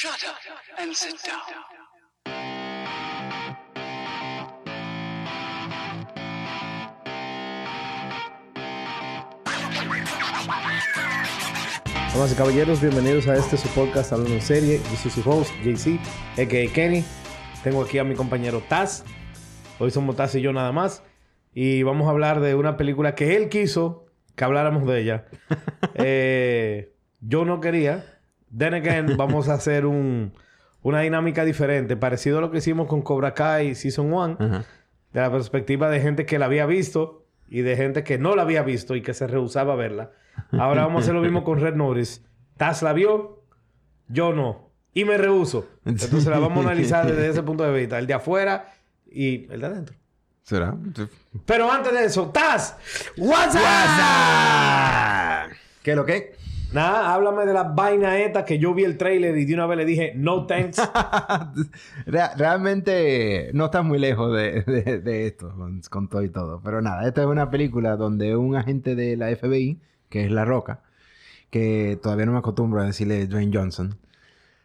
Shut up and sit down. Damas y caballeros, bienvenidos a este su podcast Hablando en Serie. Yo soy su host, JC, a.k.a. Kenny. Tengo aquí a mi compañero Taz. Hoy somos Taz y yo nada más. Y vamos a hablar de una película que él quiso que habláramos de ella. Eh, yo no quería. Then again, vamos a hacer un, una dinámica diferente, parecido a lo que hicimos con Cobra Kai Season 1, de la perspectiva de gente que la había visto y de gente que no la había visto y que se rehusaba a verla. Ahora vamos a hacer lo mismo con Red Notice. Taz la vio, yo no. Y me rehuso. Entonces la vamos a analizar desde ese punto de vista. El de afuera y el de adentro. ¿Será? Pero antes de eso, Taz, what's up? ¿Qué es lo que? Nada, háblame de la vaina esta que yo vi el trailer y de una vez le dije, no thanks. Re- realmente no estás muy lejos de, de- de esto, con, con todo y todo. Pero nada, esta es una película donde un agente de la FBI, que es La Roca, que todavía no me acostumbro a decirle Dwayne Johnson.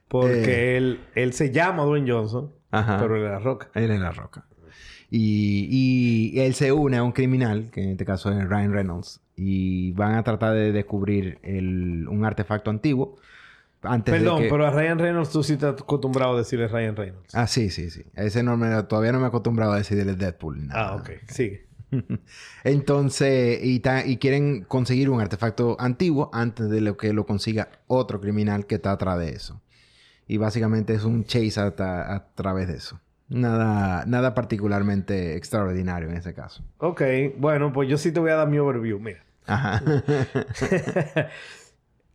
Porque él, él se llama Dwayne Johnson, Ajá. pero él era roca. Él es La Roca. Y, y él se une a un criminal, que en este caso es Ryan Reynolds, y van a tratar de descubrir el- un artefacto antiguo. Antes Perdón, de que... pero a Ryan Reynolds tú sí estás acostumbrado a decirle Ryan Reynolds. Ah, sí, sí, sí. Ese no me, todavía no me he acostumbrado a decirle Deadpool. nada. Ah, ok. Sigue. Entonces, y, ta- y quieren conseguir un artefacto antiguo antes de lo que lo consiga otro criminal que está atrás de eso. Y básicamente es un chase a, a través de eso. Nada, nada particularmente extraordinario en ese caso. Ok, bueno, pues yo sí te voy a dar mi overview. Mira. Ajá.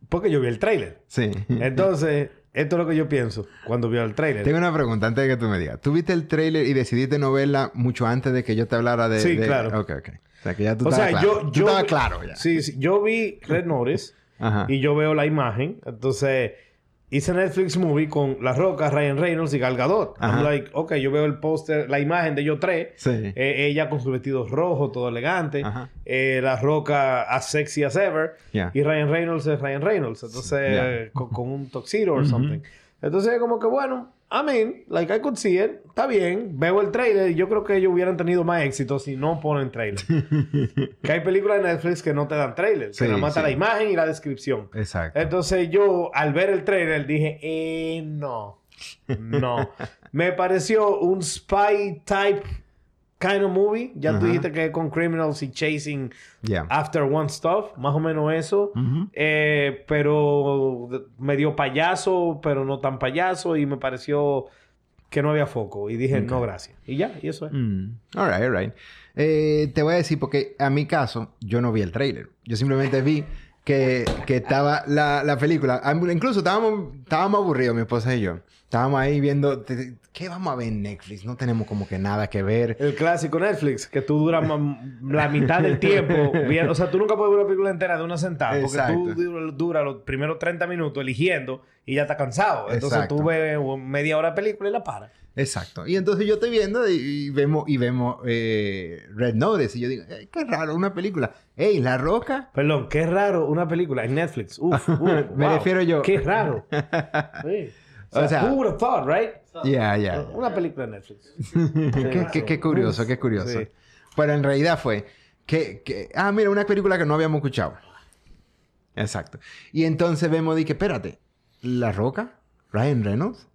Porque yo vi el trailer. sí. Entonces, esto es lo que yo pienso cuando veo el trailer. Tengo una pregunta antes de que tú me digas. ¿Tú viste el trailer y decidiste no verla mucho antes de que yo te hablara de... Sí, de- claro. Ok, ok. O sea, que ya tú o estabas sea, claro. yo, Tú yo estabas vi- claro ya. Sí, sí. Yo vi Red Notice y yo veo la imagen. Entonces, hice Netflix movie con La Roca, Ryan Reynolds y Gal Gadot. I'm like, ok, yo veo el póster, la imagen de ellos tres. Sí. Eh, ella con su vestido rojo, todo elegante. Eh, la Roca as sexy as ever. Y Ryan Reynolds es Ryan Reynolds. Entonces, con, con un tuxedo or something. Entonces, como que bueno, I mean, like I could see it. Está bien. Veo el trailer y yo creo que ellos hubieran tenido más éxito si no ponen trailer. que hay películas de Netflix que no te dan trailer. Sí, que nada más está sí. la imagen y la descripción. Exacto. Entonces yo, al ver el trailer, dije, eh, no. No. Me pareció un spy type kind of movie. Ya tú dijiste que con criminals y chasing Ya. after one stuff. Más o menos eso. Ujú. Eh, pero medio payaso, pero no tan payaso. Y me pareció que no había foco. Y dije, no, gracias. Y ya, y eso es. Mm. All right, all right. Eh, te voy a decir porque a mi caso yo no vi el trailer. Yo simplemente vi que, que estaba la, la película. Ah, Incluso estábamos, estábamos aburridos, mi esposa y yo. Estábamos ahí viendo... ¿Qué vamos a ver en Netflix? No tenemos como que nada que ver. El clásico Netflix, que tú duras la mitad del tiempo. viendo- o sea, tú nunca puedes ver una película entera de una sentada. Porque Exacto. tú duras dura los primeros 30 minutos eligiendo y ya estás cansado. Entonces Exacto. tú ves media hora de película y la paras. Exacto. Y entonces yo estoy viendo y, y vemos, y vemos eh, Red Notice. Y yo digo, "Eh, qué raro, una película. ¡Ey, La Roca! Perdón, qué raro una película en Netflix. Uf, uf, Me wow. refiero yo. Qué raro. Sí. O sea, who would have thought, right? Ya, ya. Una película en Netflix. qué, qué- qué curioso, qué curioso. Sí. Pero en realidad fue que, que- Ah, mira, una película que no habíamos escuchado. Exacto. Y entonces vemos y que, espérate, ¿La Roca? ¿Ryan Reynolds?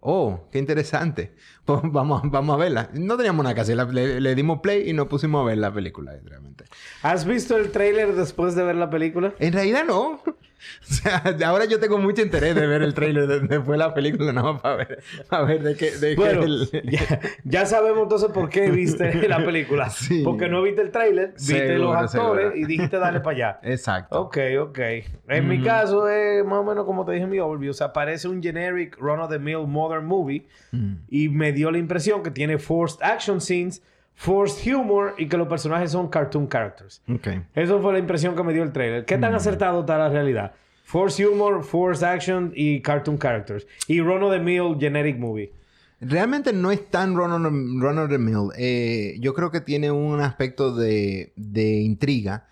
Oh, qué interesante. Pues vamos, vamos a verla. No teníamos nada que hacer. le dimos play y nos pusimos a ver la película, realmente. ¿Has visto el tráiler después de ver la película? En realidad no. O sea, ahora yo tengo mucho interés de ver el trailer de- después de la película, nada más para ver, para ver de qué... De qué el- ya, ya sabemos entonces por qué viste la película. Sí. Porque no viste el tráiler, viste Seguro, los actores seguro. y dijiste dale para allá. Exacto. Ok, ok. En mi caso es más o menos como te dije en mi overview. O sea, parece un generic run-of-the-mill modern movie. Mm. Y me dio la impresión que tiene forced action scenes, forced humor y que los personajes son cartoon characters. Ok. Eso fue la impresión que me dio el trailer. ¿Qué Mm. tan acertado está la realidad? Forced humor, forced action y cartoon characters. Y run-of-the-mill generic movie. Realmente no es tan run on, run of the mill. Eh, yo creo que tiene un aspecto de, de intriga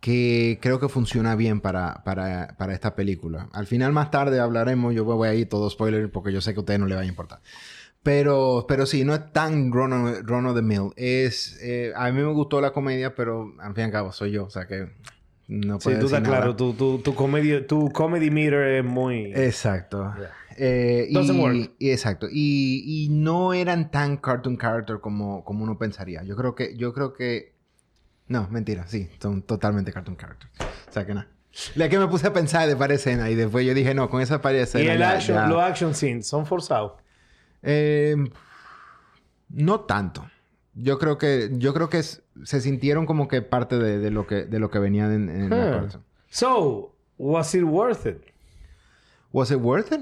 que creo que funciona bien para, para, para esta película. Al final, más tarde hablaremos, yo voy a ir todo spoiler porque yo sé que a ustedes no les va a importar. Pero, pero sí, no es tan run of, run of the mill. Es, eh, a mí me gustó la comedia, pero al fin y al cabo soy yo, o sea que no Sí, puedo tú decir estás nada. claro. Tu, tu, tu, comedy, tu comedy meter es muy... Exacto. Eh, Doesn't y, work. y exacto. Y, y no eran tan cartoon character como, como uno pensaría. Yo creo que, yo creo que. No, mentira, sí, son totalmente cartoon characters. O sea que nada. La que me puse a pensar de par escena y después yo dije, no, con esa par y escena el ya- action, ya- los action scenes son forzados. Eh, no tanto. Yo creo que, yo creo que es- se sintieron como que parte de, de lo que, de lo que venía en, en la cosa. So, was it worth it? Was it worth it?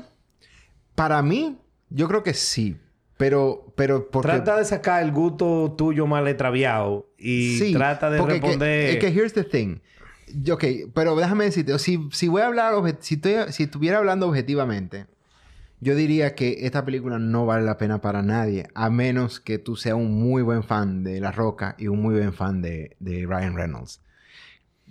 Para mí, yo creo que sí. Pero, pero porque... Trata de sacar el gusto tuyo mal extraviado y Sí, trata de responder... es que here's the thing. Yo, Ok, pero déjame decirte, si, si voy a hablar, si, estoy- si estuviera hablando objetivamente, yo diría que esta película no vale la pena para nadie, a menos que tú seas un muy buen fan de La Roca y un muy buen fan de, de Ryan Reynolds.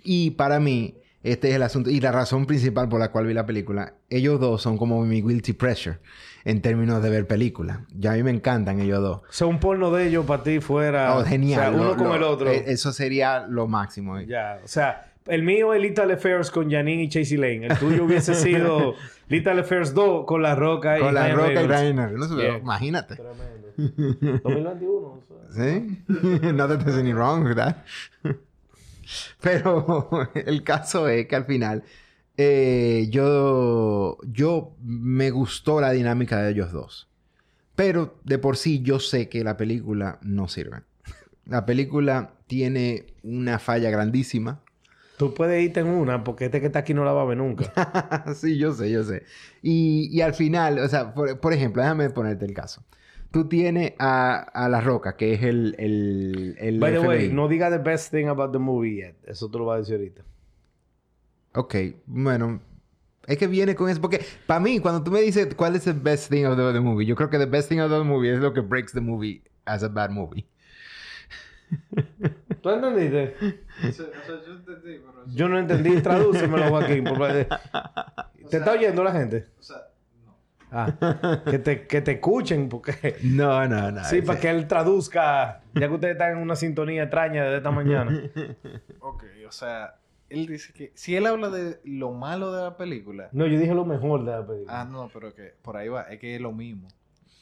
Y para mí, este es el asunto, y la razón principal por la cual vi la película, ellos dos son como mi guilty pressure en términos de ver películas. Ya a mí me encantan ellos dos. O sea, un porno de ellos para ti fuera... Oh, genial. O sea, uno Lo- con lo- el otro. eh, Eso sería lo máximo. Ya, o sea, el mío es Little Affairs con Janine y Chasey Lane. El tuyo hubiese sido Little Affairs 2 con La Roca y Con la Ryan roca y Reynolds. Ryan Reynolds. Yeah. Imagínate. Tremendo. 2021. o sea. ¿Sí? no te there's any wrong with that. Pero el caso es que al final eh, yo, yo me gustó la dinámica de ellos dos. Pero de por sí yo sé que la película no sirve. La película tiene una falla grandísima. Tú puedes irte en una porque este que está aquí no la va a ver nunca. sí, yo sé, yo sé. Y, y al final, o sea, por, por ejemplo, déjame ponerte el caso. Tú tienes a, a La Roca, que es el... el, el By the way, no diga the best thing about the movie yet. Eso tú lo vas a decir ahorita. Ok, bueno. Es que viene con eso. Porque para mí, cuando tú me dices cuál es the best thing of the, the movie, yo creo que the best thing of the movie es lo que breaks the movie as a bad movie. ¿Tú entendiste? Yo no entendí. Tradúcemelo, Joaquín. por favor. ¿Te está oyendo la gente? O sea, no. Ah, que te, que te escuchen porque... No, no, no. Sí, ese- para que él traduzca, ya que ustedes están en una sintonía extraña desde esta mañana. Ok, o sea, él dice que... Si él habla de lo malo de la película... No, yo dije lo mejor de la película. Ah, no, pero que por ahí va. Es que es lo mismo.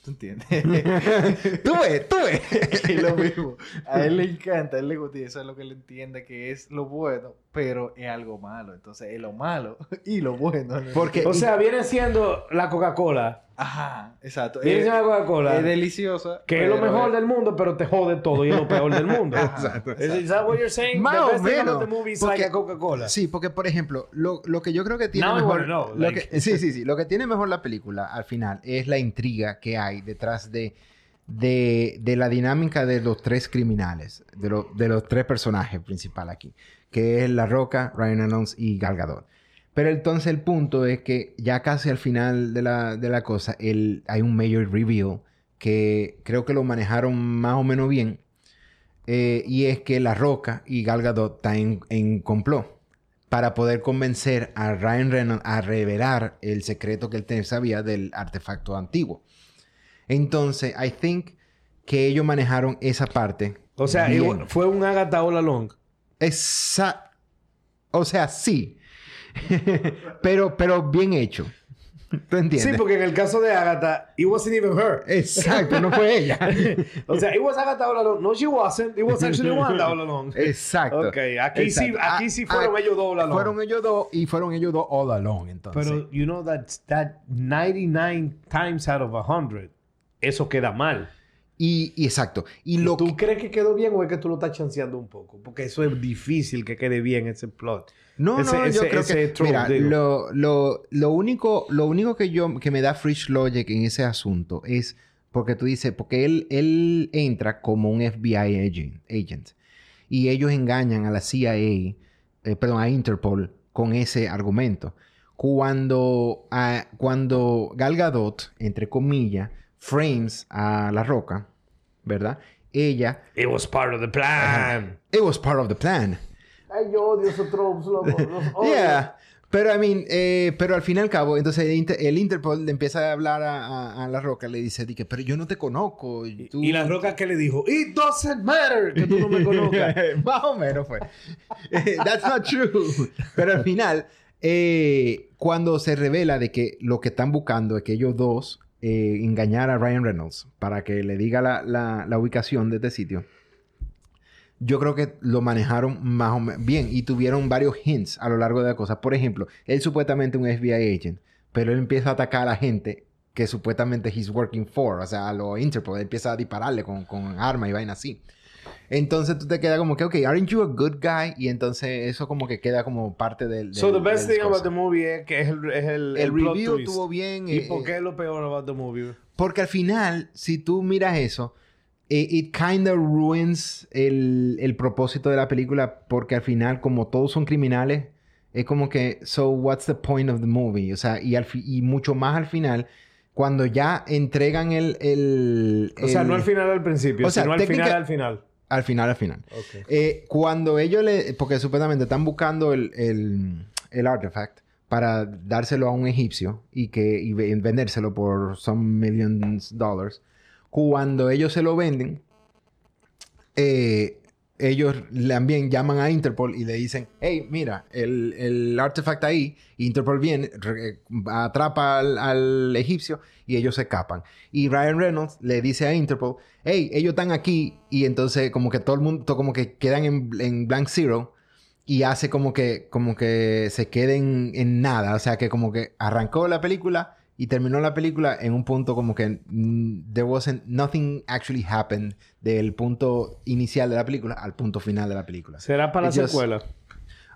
¿Tú entiendes? tú ves, tú ves. es lo mismo. A él le encanta, a él le gusta y eso es lo que él entiende que es lo bueno, pero es algo malo. Entonces es lo malo y lo bueno. ¿no? Porque- o sea, viene siendo la Coca-Cola. Ajá, exacto. Viene Es, Coca-Cola. es deliciosa. que es lo mejor del mundo, pero te jode todo y es lo peor del mundo. Exacto. Is, is that what you're saying? Más the o menos, porque- Coca-Cola. Sí, porque por ejemplo, lo, lo que yo creo que tiene Now mejor. know, lo like- que- sí, sí, sí. Lo que tiene mejor la película al final es la intriga que hay detrás de, de, de la dinámica de los tres criminales, de, lo- de los tres personajes principales aquí, que es La Roca, Ryan Reynolds y Gal Gadot. Pero entonces el punto es que ya casi al final de la, de la cosa, el, hay un major reveal que creo que lo manejaron más o menos bien. eh, y es que La Roca y Gal Gadot están en, en complot para poder convencer a Ryan Reynolds a revelar el secreto que él sabía del artefacto antiguo. Entonces, I think que ellos manejaron esa parte. O sea, fue un Agatha all along. Esa... O sea, sí. pero, pero bien hecho. ¿Tú entiendes? Sí, porque en el caso de Agatha, it wasn't even her. Exacto, no fue ella. o sea, it was Agatha all along. No, she wasn't. It was actually Wanda all along. Exacto. Ok, aquí sí- Exacto. aquí sí fueron Ah, ellos dos all along. Fueron ellos dos y fueron ellos dos all along, entonces. Pero, you know that, that 99 times out of 100, eso queda mal. y, y exacto. Y lo ¿Tú que... crees que quedó bien o es que tú lo estás chanceando un poco? Porque eso es difícil que quede bien ese plot. No, Ese- no, ese- yo creo ese que... trope, mira, lo, lo, lo único, lo único que yo... Que me da Fresh Logic en ese asunto es... Porque tú dices... Porque él, él entra como un FBI agent. agent y ellos engañan a la CIA... eh, perdón, a Interpol con ese argumento. Cuando, a- cuando Gal Gadot, entre comillas, frames a La Roca, ¿verdad? Ella It was part of the plan. It was part of the plan. Ay, yo odio esos tropes, loco. Los odio. Yeah. Pero, I mean, eh, pero al fin y al cabo, entonces el, Inter- el Interpol le empieza a hablar a, a- a La Roca, le dice, di que, pero yo no te conozco. y tú- Y la roca que le dijo, It doesn't matter que tú no me conozcas. Más o menos fue. That's not true. Pero al final, eh, cuando se revela de que lo que están buscando es que ellos dos eh, engañar a Ryan Reynolds para que le diga la, la- la ubicación de este sitio, yo creo que lo manejaron más o menos bien y tuvieron varios hints a lo largo de la cosa. Por ejemplo, él supuestamente un FBI agent, pero él empieza a atacar a la gente que supuestamente he's working for, o sea, a lo Interpol, él empieza a dispararle con, con arma y vaina así. Entonces tú te quedas como que, ok, aren't you a good guy? Y entonces eso como que queda como parte del... So the best thing about the movie es que es el, es el, El plot review twist. estuvo bien. ¿Y eh, por qué es lo peor about the movie? Porque al final, si tú miras eso, eh, it kind of ruins el, el propósito de la película porque al final, como todos son criminales, es como que, so what's the point of the movie? O sea, y, al y mucho más al final, cuando ya entregan el... el O sea, no al final al principio, O sea, sino al final al final. Al final, al final. Eh, cuando ellos le... Porque supuestamente están buscando el, el, el artifact para dárselo a un egipcio y, que, y ve- vendérselo por some millions dollars. Cuando ellos se lo venden, eh, ellos también llaman a Interpol y le dicen, hey, mira, el, el artifact ahí, Interpol viene, atrapa al, al egipcio y ellos se escapan. Y Ryan Reynolds le dice a Interpol, hey, ellos están aquí y entonces como que todo el mundo, como que quedan en, en blank zero y hace como que, como que se queden en nada. O sea, que como que arrancó la película y terminó la película en un punto como que mm, there wasn't, nothing actually happened del punto inicial de la película al punto final de la película. ¿Será para la just- secuela?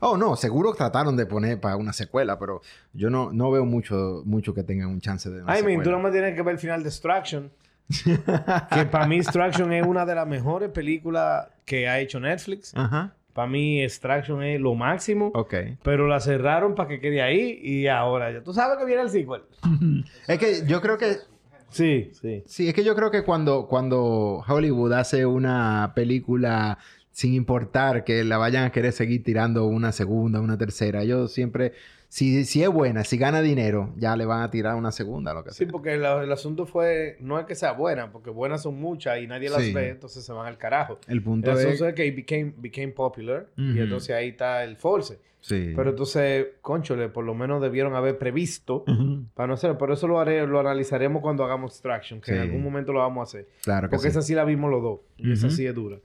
Oh, no, seguro trataron de poner para una secuela, pero yo no, no veo mucho, mucho que tengan un chance de una I mean, tú secuela. no me tienes que ver el final de Extraction. que para mí Extraction es una de las mejores películas que ha hecho Netflix. Ajá. Para mí Extraction es lo máximo. Ok. Pero la cerraron para que quede ahí y ahora ya. Tú sabes que viene el sequel. Es que yo creo que Sí, sí. Sí, es que yo creo que cuando, cuando Hollywood hace una película sin importar que la vayan a querer seguir tirando una segunda, una tercera, yo siempre, si, si es buena, si gana dinero, ya le van a tirar una segunda, lo que Sí, sea. porque la- el asunto fue, no es que sea buena, porque buenas son muchas y nadie las Sí. ve, entonces se van al carajo. El punto es... asunto es que became, became popular y entonces ahí está el force. Sí. Pero entonces, conchole, por lo menos debieron haber previsto para no ser, pero eso lo haré, lo analizaremos cuando hagamos Extraction, que en Sí. algún momento lo vamos a hacer. Claro que Porque sí. esa sí la vimos los dos. Y esa sí es dura.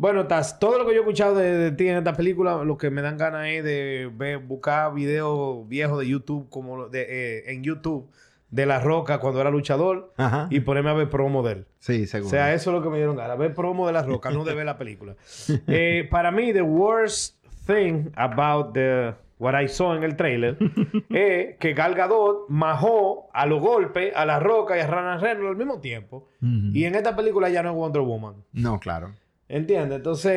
Bueno, Taz, todo lo que yo he escuchado de, de ti en esta película, lo que me dan ganas es de ver- buscar videos viejos de YouTube, como de, eh, en YouTube, de La Roca cuando era luchador, Ajá. y ponerme a ver promo de él. Sí, O seguro. sea, eso es lo que me dieron ganas, ver promo de La Roca, no de ver la película. Eh, para mí, the worst thing about the, what I saw en el trailer es que Gal Gadot majó a los golpes a La Roca y a Ryan Reynolds al mismo tiempo. Y en esta película ya no es Wonder Woman. No, claro. ¿Entiendes? Entonces,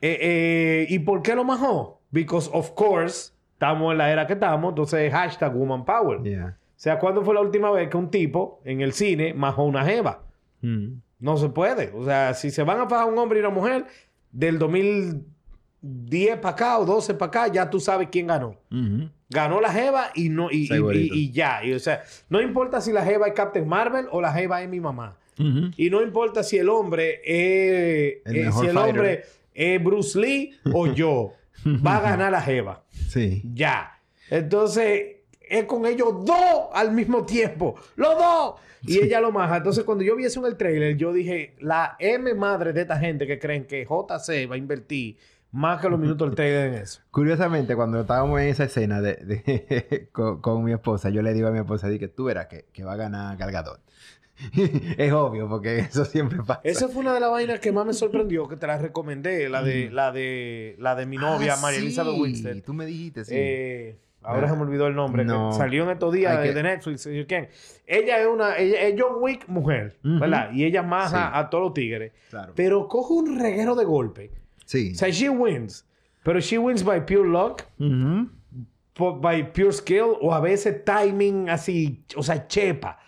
eh, eh, ¿y por qué lo majó? Because, of course, estamos en la era que estamos, entonces hashtag Woman Power. Yeah. O sea, ¿cuándo fue la última vez que un tipo en el cine majó una jeva? Mm. No se puede. O sea, si se van a fajar un hombre y una mujer, del 2010 para acá o 12 para acá, ya tú sabes quién ganó. Ujú. Ganó la jeva y no y, y- y- y ya. O sea, no importa si la jeva es Captain Marvel o la jeva es mi mamá. Y no importa si el hombre es... El eh, si el fighter. hombre es Bruce Lee o yo. va a ganar la jeva. Sí. Ya. Entonces, es con ellos dos al mismo tiempo. ¡Los dos! Y ella lo maja. Entonces, cuando yo vi eso en el trailer, yo dije, la M madre de esta gente que creen que JC va a invertir más que los minutos del trailer en eso. Curiosamente, cuando estábamos en esa escena de, de- con, con mi esposa, yo le digo a mi esposa, di que tú verás que, que va a ganar Gal Gadot. es obvio, porque eso siempre pasa. Esa fue una de las vainas que más me sorprendió, que te la recomendé, la de, la de, la de mi novia, Ah, María sí, Elizabeth Winstead. Tú me dijiste, sí. Eh, ahora Ah, se me olvidó el nombre. que no. salió en estos días de, que- de Netflix. ¿y ¿Quién? Ella es una... Ella es John Wick mujer, Ujú. ¿verdad? Y ella maja Sí. a todos los tigres. claro. Pero coge un reguero de golpe. sí. O sea, she wins. Pero she wins by pure luck, Ujú. po- by pure skill, o a veces timing así, o sea, chepa.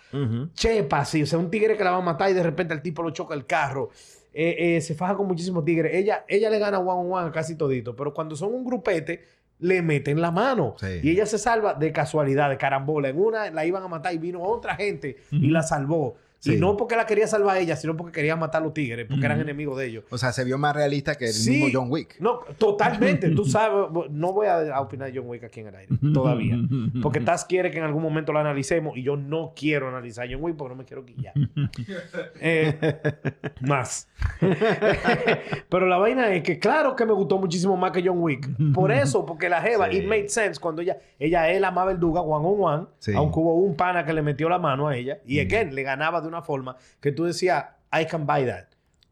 Chepa así. O sea, un tigre que la va a matar y de repente el tipo lo choca el carro. eh, eh, se faja con muchísimos tigres. Ella, ella le gana one on one a casi todito, pero cuando son un grupete, le meten la mano. Sí. Y ella se salva de casualidad, de carambola. En una la iban a matar y vino otra gente y la salvó. Sí. Y no porque la quería salvar ella, sino porque quería matar a los tigres, porque eran enemigos de ellos. O sea, se vio más realista que el Sí. mismo John Wick. No, totalmente. Tú sabes, no voy a, a opinar de John Wick aquí en el aire, todavía. Porque Taz quiere que en algún momento lo analicemos y yo no quiero analizar a John Wick porque no me quiero quillar. Eh, más. Pero la vaina es que claro que me gustó muchísimo más que John Wick. Por eso, porque la Jeva, Sí. it made sense cuando ella, ella es la más verduga one on one, aunque hubo un pana que le metió la mano a ella y again, le ganaba de una forma que tú decías, I can buy that.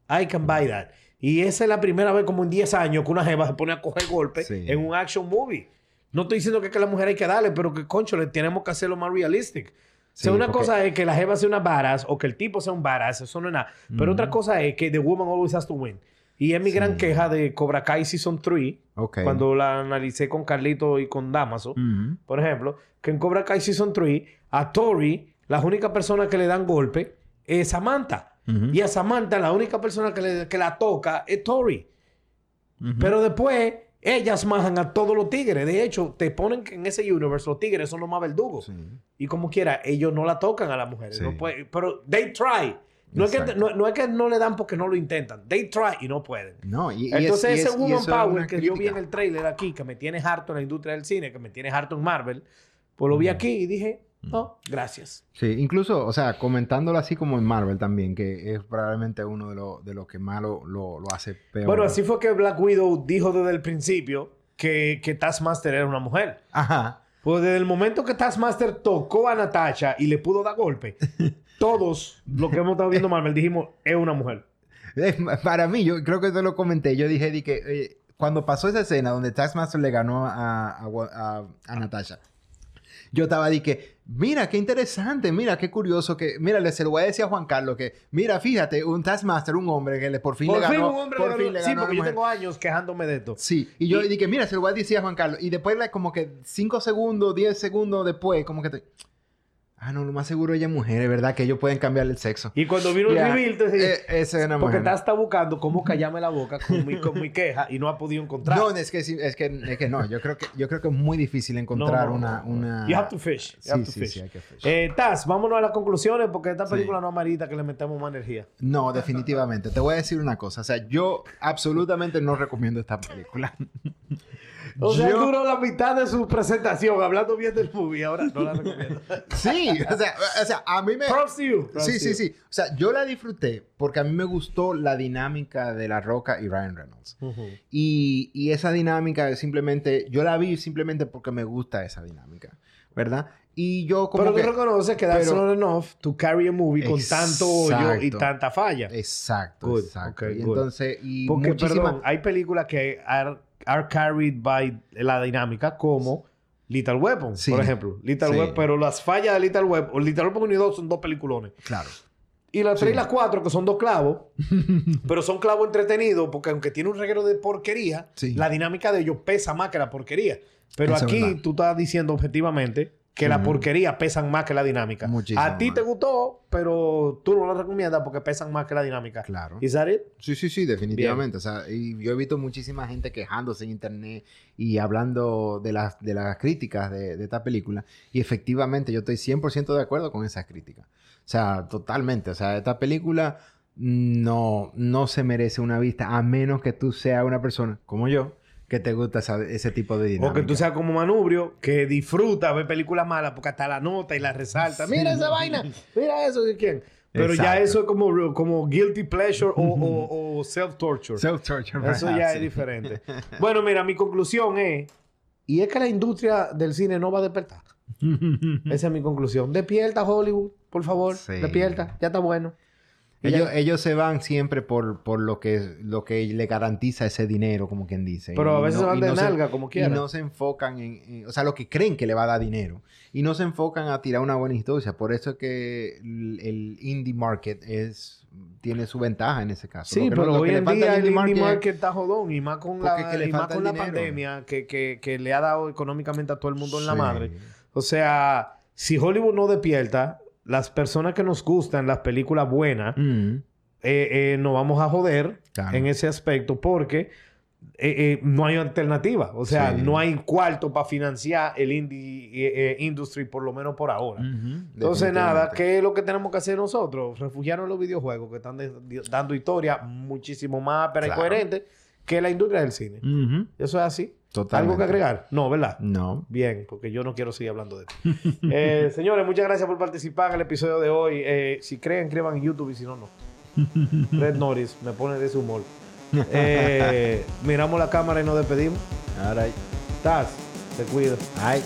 I can buy that. Y esa es la primera vez como en 10 años que una jeva se pone a coger golpes Sí. en un action movie. No estoy diciendo que, que la mujer hay que darle, pero que, concho, le tenemos que hacerlo más realistic. o sea, una porque- cosa es que la jeva sea una varas o que el tipo sea un varas, eso no es nada. Pero otra cosa es que the woman always has to win. Y es mi gran queja de Cobra Kai Season 3, Ok. cuando la analicé con Carlito y con Damaso, por ejemplo, que en Cobra Kai Season 3, a Tori, la única persona que le dan golpe es Samantha. Y a Samantha, la única persona que, le- que la toca es Tori. Pero después, ellas majan a todos los tigres. De hecho, te ponen que en ese universe los tigres son los más verdugos. Sí. Y como quiera, ellos no la tocan a las mujeres. Sí. No puede- pero they try. No es, que, no, no es que no le dan porque no lo intentan. They try y no pueden. No, y, y Entonces, es- y ese Woman es Power que yo vi en el trailer aquí, que me tiene harto en la industria del cine, que me tiene harto en Marvel, pues lo vi aquí y dije, no, gracias. Sí, incluso, o sea, comentándolo así como en Marvel también, que es probablemente uno de los de los que más lo, lo, lo hace peor. Bueno, así fue que Black Widow dijo desde el principio que, que Taskmaster era una mujer. Ajá. Pues desde el momento que Taskmaster tocó a Natasha y le pudo dar golpe, todos los que hemos estado viendo Marvel dijimos, es una mujer. Es- Para mí, yo creo que te lo comenté. Yo dije di que eh, cuando pasó esa escena donde Taskmaster le ganó a, a, a- a Natasha, yo estaba que, mira, qué interesante, mira, qué curioso que, mira, le se lo voy a decir a Juan Carlos que, mira, fíjate, un Taskmaster, un hombre que le por fin Por le fin ganó. un hombre por fin le Sí, ganó porque yo mujer. tengo años quejándome de esto. Sí, y yo Y- dije, mira, se lo voy a decir a Juan Carlos. Y después, como que 5 segundos, 10 segundos después, como que te... Ah, no, lo más seguro ella es mujer, es verdad que ellos pueden cambiar el sexo. Y cuando vino Ya, el reveal, eh, esa es una porque mujer. Está buscando cómo callarme la boca con mi, con mi queja y no ha podido encontrar. No, es que, sí, es que, es que no. Yo creo que, yo creo que es muy difícil encontrar No, no, una, una... You have to fish. You Sí, have to sí, fish. sí, hay que fish. Eh, Taz, vámonos a las conclusiones porque esta Sí. película no amerita que le metamos más energía. No, definitivamente. Te voy a decir una cosa. O sea, yo absolutamente no recomiendo esta película. O sea, Yo- duró la mitad de su presentación hablando bien del movie. Ahora no la recomiendo. Sí, o sea, o sea, a mí me... Props to you. Props Sí, sí, sí. O sea, yo la disfruté porque a mí me gustó la dinámica de La Roca y Ryan Reynolds. Ujú. Y, y esa dinámica simplemente, yo la vi simplemente porque me gusta esa dinámica, ¿verdad? Y yo como Pero que... tú reconoces que that's not enough to carry a movie con tanto hoyo y tanta falla. Exacto, Good, exacto. ok, y good. entonces, y Porque, muchísimas... perdón, hay películas que are, are carried by la dinámica como Little Weapon, Sí. por ejemplo. Little Sí. Weapon, pero las fallas de Little Weapon, Little Weapon 1 y 2 son dos peliculones. Claro. Y las 3 Sí. y las 4, que son dos clavos, pero son clavos entretenidos, porque aunque tiene un reguero de porquería, la dinámica de ellos pesa más que la porquería. Pero Eso aquí tú estás diciendo objetivamente que la porquería pesan más que la dinámica. Muchísimo A ti más. te gustó, pero tú no la recomiendas porque pesan más que la dinámica. Claro. ¿Is that it? Sí, sí, sí, definitivamente. O sea, y yo he visto muchísima gente quejándose en internet y hablando de las, de las críticas de, de esta película. Y efectivamente, yo estoy 100% de acuerdo con esas críticas. O sea, totalmente. O sea, esta película no, no se merece una vista a menos que tú seas una persona como yo que te gusta esa- ese tipo de dinámica. O que tú seas como Manubrio, que disfruta ver películas malas porque hasta la nota y la resalta. Mira esa vaina, mira eso de quién. Pero ya eso es como, como guilty pleasure o, o- o self-torture. Self-torture. Eso ya es diferente. Bueno, mira, mi conclusión es, y es que la industria del cine no va a despertar. Esa es mi conclusión. Despierta Hollywood, por favor. Sí. Despierta, ya está bueno. Y Ellos, ellos se van siempre por, por lo, que, lo que le garantiza ese dinero, como quien dice. Pero a Y veces no- se van y de no se- nalga, como Y quieran. no se enfocan en, en- O sea, lo que creen que le va a dar dinero. Y no se enfocan a tirar una buena historia. Por eso es que el, el indie market es, tiene su ventaja en ese caso. Sí, Lo que no- pero lo hoy en día el indie market- market está jodón y más con la, y más con la pandemia que, que- que le ha dado económicamente a todo el mundo en la madre. O sea, si Hollywood no despierta, las personas que nos gustan las películas buenas, Mm. eh, eh, nos vamos a joder Claro. en ese aspecto porque eh, eh, no hay alternativa. O sea, Sí. no hay cuarto para financiar el indie eh, industry, por lo menos por ahora. Entonces, nada, ¿qué es lo que tenemos que hacer nosotros? Refugiarnos en los videojuegos que están dando historia muchísimo más pero Claro. coherente que la industria del cine. Eso es así. Totalmente. ¿Algo que agregar? No, ¿verdad? No. Bien, porque yo no quiero seguir hablando de esto. Eh, señores, muchas gracias por participar en el episodio de hoy. Eh, si creen, escriban en YouTube y si no, no. Red Norris me pone de su humor. Eh, miramos la cámara y nos despedimos. Ahora, Taz, te cuidas. ay.